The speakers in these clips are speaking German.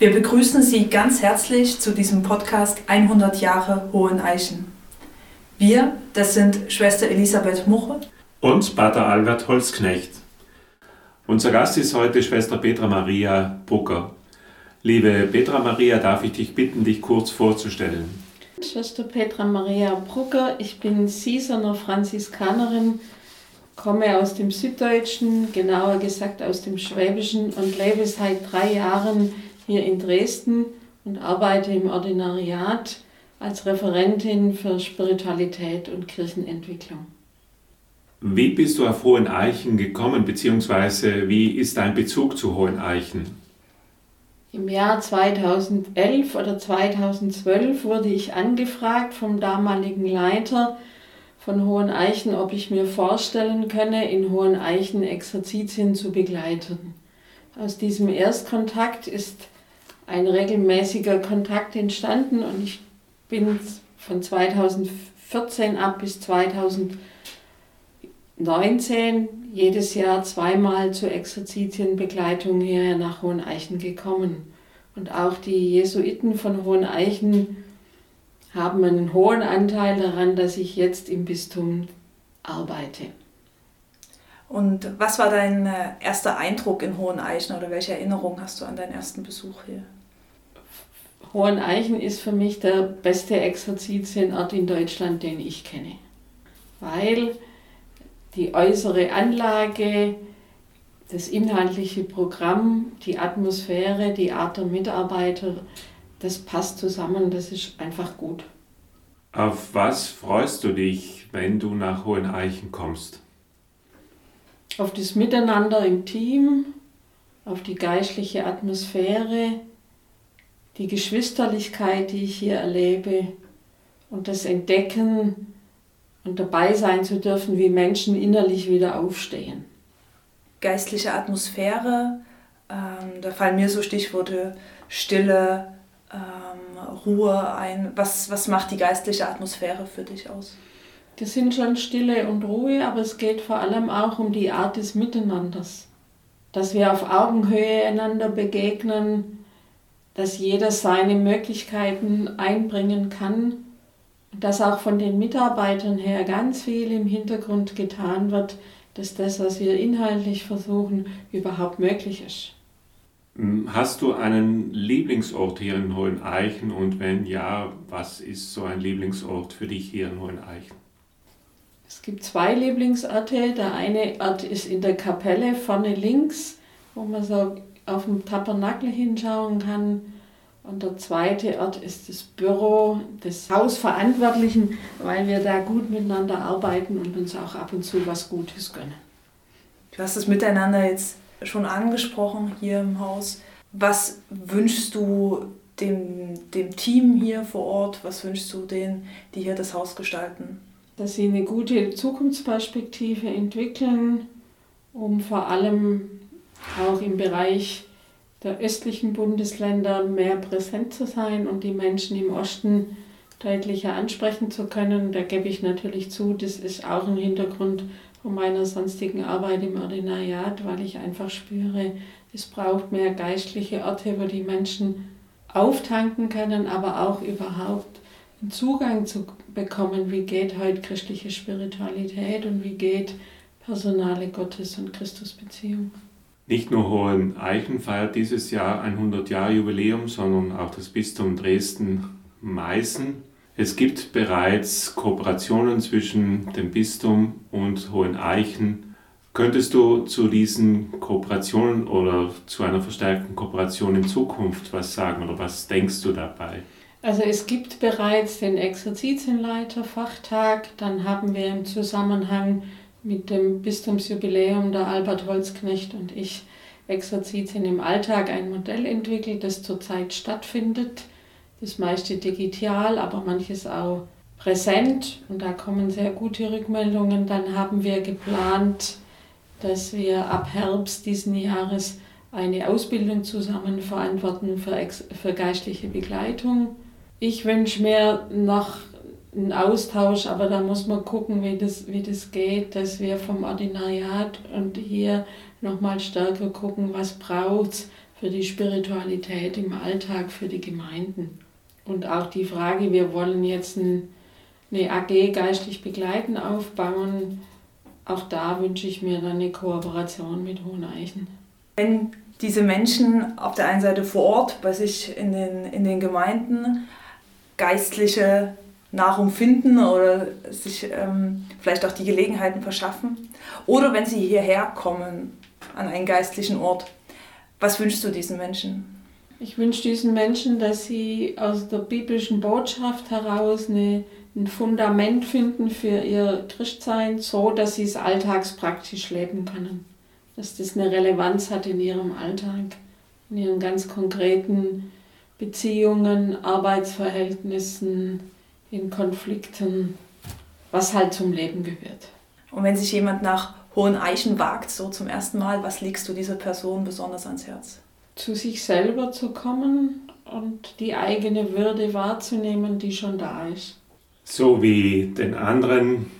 Wir begrüßen Sie ganz herzlich zu diesem Podcast 100 Jahre Hohen Eichen. Wir, das sind Schwester Elisabeth Muche und Pater Albert Holzknecht. Unser Gast ist heute Schwester Petra Maria Brucker. Liebe Petra Maria, darf ich dich bitten, dich kurz vorzustellen? Schwester Petra Maria Brucker, ich bin Siesener Franziskanerin, komme aus dem Süddeutschen, genauer gesagt aus dem Schwäbischen und lebe seit drei Jahren hier in Dresden und arbeite im Ordinariat als Referentin für Spiritualität und Kirchenentwicklung. Wie bist du auf Hohen Eichen gekommen, beziehungsweise wie ist dein Bezug zu Hohen Eichen? Im Jahr 2011 oder 2012 wurde ich angefragt vom damaligen Leiter von Hohen Eichen, ob ich mir vorstellen könne, in Hohen Eichen Exerzitien zu begleiten. Aus diesem Erstkontakt ist ein regelmäßiger Kontakt entstanden und ich bin von 2014 ab bis 2019 jedes Jahr zweimal zur Exerzitienbegleitung hierher nach Hoheneichen gekommen. Und auch die Jesuiten von Hoheneichen haben einen hohen Anteil daran, dass ich jetzt im Bistum arbeite. Und was war dein äh, erster Eindruck in Hoheneichen oder welche Erinnerung hast du an deinen ersten Besuch hier? Hoheneichen ist für mich der beste Exerzitienort in Deutschland, den ich kenne. Weil die äußere Anlage, das inhaltliche Programm, die Atmosphäre, die Art der Mitarbeiter, das passt zusammen, das ist einfach gut. Auf was freust du dich, wenn du nach Hoheneichen kommst? Auf das Miteinander im Team, auf die geistliche Atmosphäre, die Geschwisterlichkeit, die ich hier erlebe und das Entdecken und dabei sein zu dürfen, wie Menschen innerlich wieder aufstehen. Geistliche Atmosphäre, ähm, da fallen mir so Stichworte Stille, ähm, Ruhe ein. Was, was macht die geistliche Atmosphäre für dich aus? Das sind schon Stille und Ruhe, aber es geht vor allem auch um die Art des Miteinanders. Dass wir auf Augenhöhe einander begegnen, dass jeder seine Möglichkeiten einbringen kann dass auch von den Mitarbeitern her ganz viel im Hintergrund getan wird, dass das, was wir inhaltlich versuchen, überhaupt möglich ist. Hm, hast du einen Lieblingsort hier in Hoheneichen und wenn ja, was ist so ein Lieblingsort für dich hier in Hoheneichen? Es gibt zwei Lieblingsorte. Der eine Ort ist in der Kapelle vorne links, wo man so auf dem Tabernakel hinschauen kann. Und der zweite Ort ist das Büro des Hausverantwortlichen, weil wir da gut miteinander arbeiten und uns auch ab und zu was Gutes gönnen. Du hast das Miteinander jetzt schon angesprochen hier im Haus. Was wünschst du dem, dem Team hier vor Ort? Was wünschst du denen, die hier das Haus gestalten? Dass sie eine gute Zukunftsperspektive entwickeln, um vor allem auch im Bereich der östlichen Bundesländer mehr präsent zu sein und die Menschen im Osten deutlicher ansprechen zu können. Da gebe ich natürlich zu, das ist auch ein Hintergrund von meiner sonstigen Arbeit im Ordinariat, weil ich einfach spüre, es braucht mehr geistliche Orte, wo die Menschen auftanken können, aber auch überhaupt einen Zugang zu bekommen, wie geht heute christliche Spiritualität und wie geht personale Gottes- und Christusbeziehung. Nicht nur Hoheneichen feiert dieses Jahr ein 100-Jahr-Jubiläum, sondern auch das Bistum Dresden-Meißen. Es gibt bereits Kooperationen zwischen dem Bistum und Hoheneichen. Könntest du zu diesen Kooperationen oder zu einer verstärkten Kooperation in Zukunft was sagen oder was denkst du dabei? Also es gibt bereits den Exerzitienleiter-Fachtag, dann haben wir im Zusammenhang mit dem Bistumsjubiläum der Albert Holzknecht und ich Exerzitien im Alltag ein Modell entwickelt, das zurzeit stattfindet. Das meiste digital, aber manches auch präsent und da kommen sehr gute Rückmeldungen. Dann haben wir geplant, dass wir ab Herbst diesen Jahres eine Ausbildung zusammen verantworten für, für geistliche Begleitung. Ich wünsche mir noch ein Austausch, aber da muss man gucken, wie das, wie das geht, dass wir vom Ordinariat und hier nochmal stärker gucken, was braucht es für die Spiritualität im Alltag, für die Gemeinden. Und auch die Frage, wir wollen jetzt ein, eine AG geistlich begleiten aufbauen, auch da wünsche ich mir dann eine Kooperation mit Hoheneichen. Wenn diese Menschen auf der einen Seite vor Ort bei sich in den, in den Gemeinden geistliche Nahrung finden oder sich ähm, vielleicht auch die Gelegenheiten verschaffen. Oder wenn sie hierher kommen an einen geistlichen Ort. Was wünschst du diesen Menschen? Ich wünsche diesen Menschen, dass sie aus der biblischen Botschaft heraus eine, ein Fundament finden für ihr Christsein, so dass sie es alltagspraktisch leben können. Dass das eine Relevanz hat in ihrem Alltag, in ihren ganz konkreten Beziehungen, Arbeitsverhältnissen, in Konflikten, was halt zum Leben gehört. Und wenn sich jemand nach Hohen Eichen wagt, so zum ersten Mal, was legst du dieser Person besonders ans Herz? Zu sich selber zu kommen und die eigene Würde wahrzunehmen, die schon da ist. So wie den anderen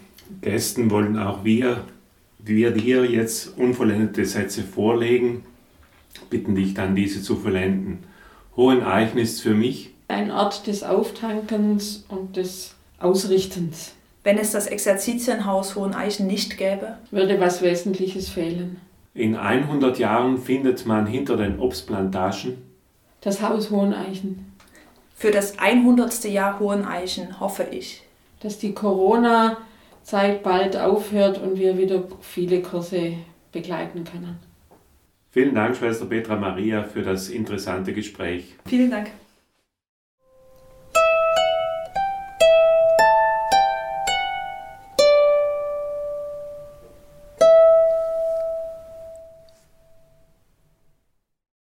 Gästen wollen auch wir, wir dir jetzt unvollendete Sätze vorlegen, bitten dich dann diese zu vollenden. Hohen Eichen ist für mich ein Ort des Auftankens und des Ausrichtens. Wenn es das Exerzitienhaus Hoheneichen nicht gäbe, würde was Wesentliches fehlen. In 100 Jahren findet man hinter den Obstplantagen das Haus Hoheneichen. Für das 100. Jahr Hoheneichen hoffe ich, dass die Corona-Zeit bald aufhört und wir wieder viele Kurse begleiten können. Vielen Dank, Schwester Petra Maria, für das interessante Gespräch. Vielen Dank.